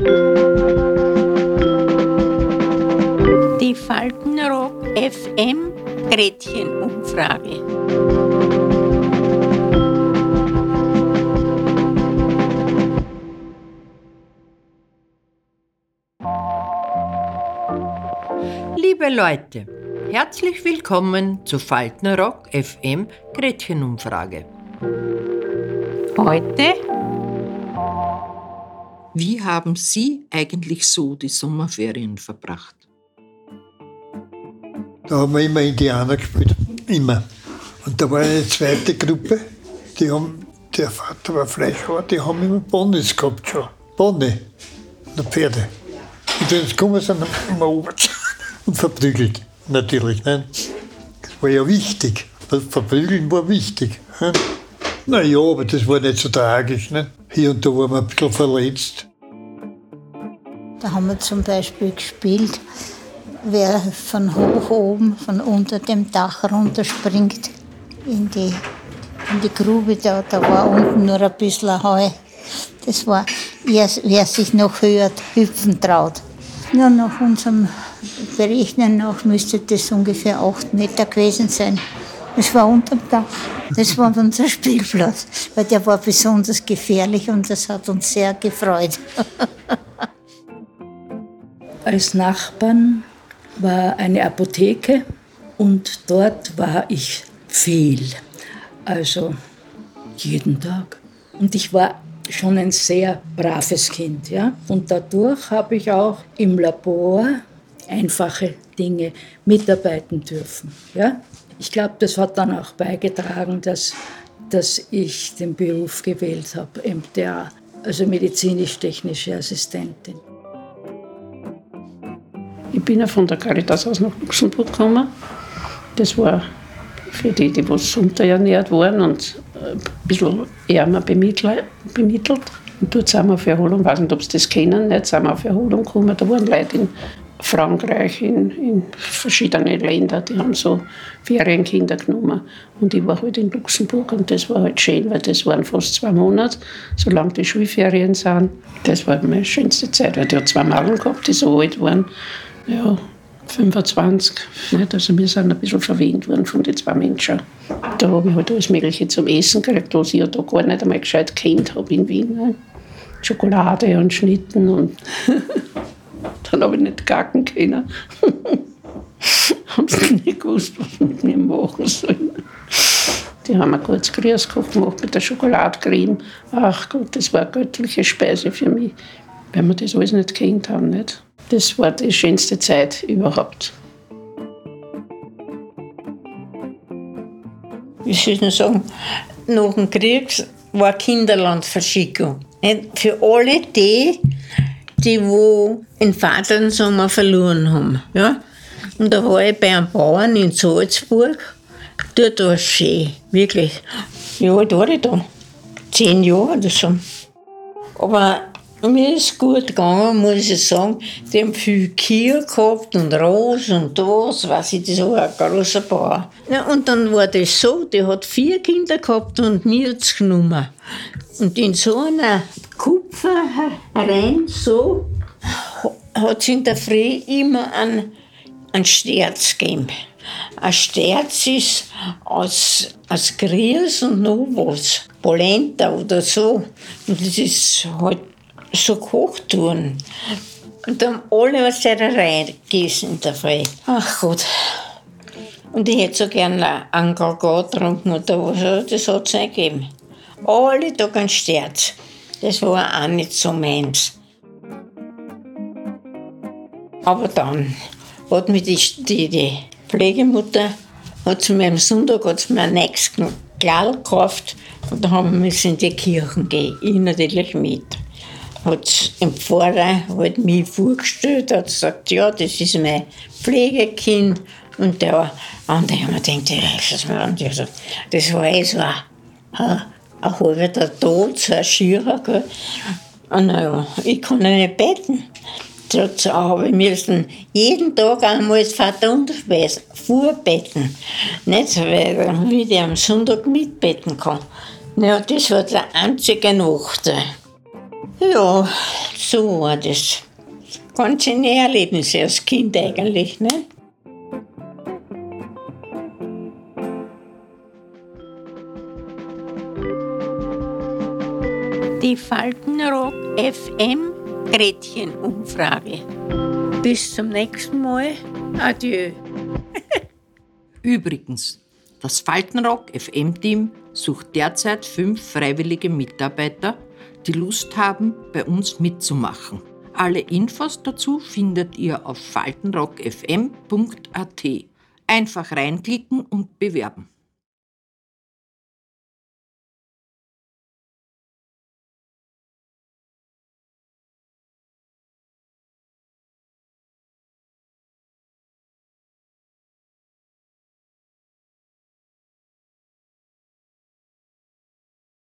Die Faltenrock FM Gretchenumfrage. Liebe Leute, herzlich willkommen zu Faltenrock FM Gretchenumfrage. Heute Wie haben Sie eigentlich so die Sommerferien verbracht? Da haben wir immer Indianer gespielt. Immer. Und da war eine zweite Gruppe, die haben, der Vater war Fleischhauer, die haben immer Ponys gehabt schon. Pony. Und Pferde. Und wenn sie sind, wir erobert und verprügelt. Natürlich. Ne? Das war ja wichtig. Verprügeln war wichtig. Ne? Naja, aber das war nicht so tragisch. Ne? Hier und da waren wir ein bisschen verletzt. Da haben wir zum Beispiel gespielt, wer von hoch oben, von unter dem Dach runterspringt in die, in die Grube. Da, da war unten nur ein bisschen Heu. Das war, wer, wer sich noch höher hüpfen traut. Ja, nach unserem Berechnen nach müsste das ungefähr acht Meter gewesen sein. Das war unterm Dach. Das war unser Spielplatz, weil der war besonders gefährlich und das hat uns sehr gefreut. Als Nachbarn war eine Apotheke und dort war ich viel. Also jeden Tag. Und ich war schon ein sehr braves Kind. Ja? Und dadurch habe ich auch im Labor einfache Dinge mitarbeiten dürfen. Ja? Ich glaube, das hat dann auch beigetragen, dass, dass ich den Beruf gewählt habe, MTA, also medizinisch-technische Assistentin. Ich bin ja von der Caritas aus nach Luxemburg gekommen. Das war für die, die was unterernährt waren und ein bisschen ärmer bemittelt. Und dort sind wir auf Erholung, ich weiß nicht, ob Sie das kennen, nicht, sind wir auf Erholung gekommen. Da waren Leute in Frankreich, in, in verschiedene Länder, die haben so Ferienkinder genommen. Und ich war halt in Luxemburg und das war halt schön, weil das waren fast zwei Monate, solange die Schulferien sind. Das war meine schönste Zeit, weil die hat zwei Madeln gehabt, die so alt waren. Ja, 25. Nicht? Also wir sind ein bisschen verwöhnt worden von den zwei Menschen. Da habe ich halt alles Mögliche zum Essen gekriegt, was ich ja da gar nicht einmal gescheit kennt habe in Wien. Ne? Schokolade und Schnitten und dann habe ich nicht gacken können. haben sie nicht gewusst, was sie mit mir machen sollen. Die haben ein kurz Grießkoch gemacht mit der Schokoladecreme. Ach Gott, das war eine göttliche Speise für mich, weil wir das alles nicht kennt haben. Nicht? Das war die schönste Zeit überhaupt. wie soll ich sagen, nach dem Krieg war Kinderlandverschickung. Für alle die, die den Vater im Sommer verloren haben. Ja? Und da war ich bei einem Bauern in Salzburg. Dort war es schön, wirklich. Wie alt war ich da? Zehn Jahre oder so. Aber mir ist gut gegangen, muss ich sagen. Die haben viel Kühe gehabt und Rosen und das, weiß ich, das war ein großer Bauer. Ja, und dann war das so, die hat vier Kinder gehabt und mir genommen. Und in so einer Kupfer rein, so, hat sie in der Früh immer einen, einen Sterz gegeben. Ein Sterz ist aus, aus Grieß und noch was. Polenta oder so. Und das ist halt so gekocht worden. Und da haben alle aus der Reihe gegessen in der Früh. Ach Gott. Und ich hätte so gerne einen Kakao getrunken oder was, das hat es nicht gegeben. Alle Tag ein Sterz. Das war auch nicht so meins. Aber dann hat mich die, die, die Pflegemutter, hat zu mir am Sonntag hat mir ein neues Kleid gekauft und da haben wir in die Kirchen gehen. Ich natürlich mit. Hat im Pfarrer halt mich vorgestellt, hat gesagt, ja, das ist mein Pflegekind. Und der andere haben mir gedacht, das war, eh so ein, ein, ein halber Tod, so ein Schierer. Gell. Und naja, ich kann nicht beten. Dazu habe ich müssen jeden Tag einmal das Vaterunterspeis vorbeten. Nicht, weil ich am Sonntag mitbeten kann. Ja, das war die einzige Nacht. Ja, so war das. Ganz schöne Erlebnisse als Kind eigentlich, ne? Die Faltenrock FM Gretchen-Umfrage. Bis zum nächsten Mal. Adieu. Übrigens, das Faltenrock FM-Team sucht derzeit fünf freiwillige Mitarbeiter, die Lust haben, bei uns mitzumachen. Alle Infos dazu findet ihr auf faltenrockfm.at. Einfach reinklicken und bewerben.